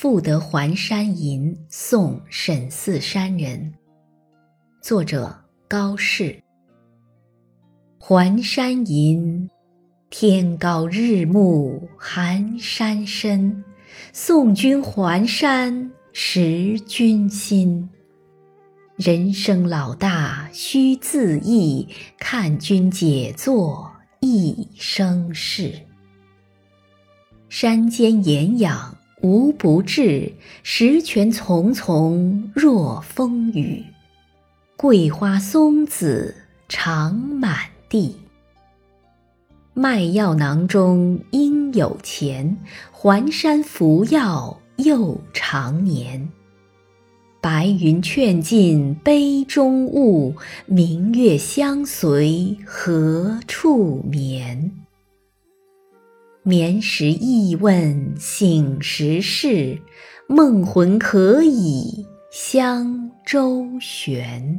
赋得还山吟》送沈四山人。作者高适。还山吟，天高日暮寒山深。送君还山识君心。人生老大须自意，看君解作一生事。山间岩养无不至，石泉淙淙若风雨。桂花松子长满地。卖药囊中应有钱，还山服药又长年。白云劝尽杯中物，明月相随何处眠？眠时忆问醒时事，梦魂可以香周旋。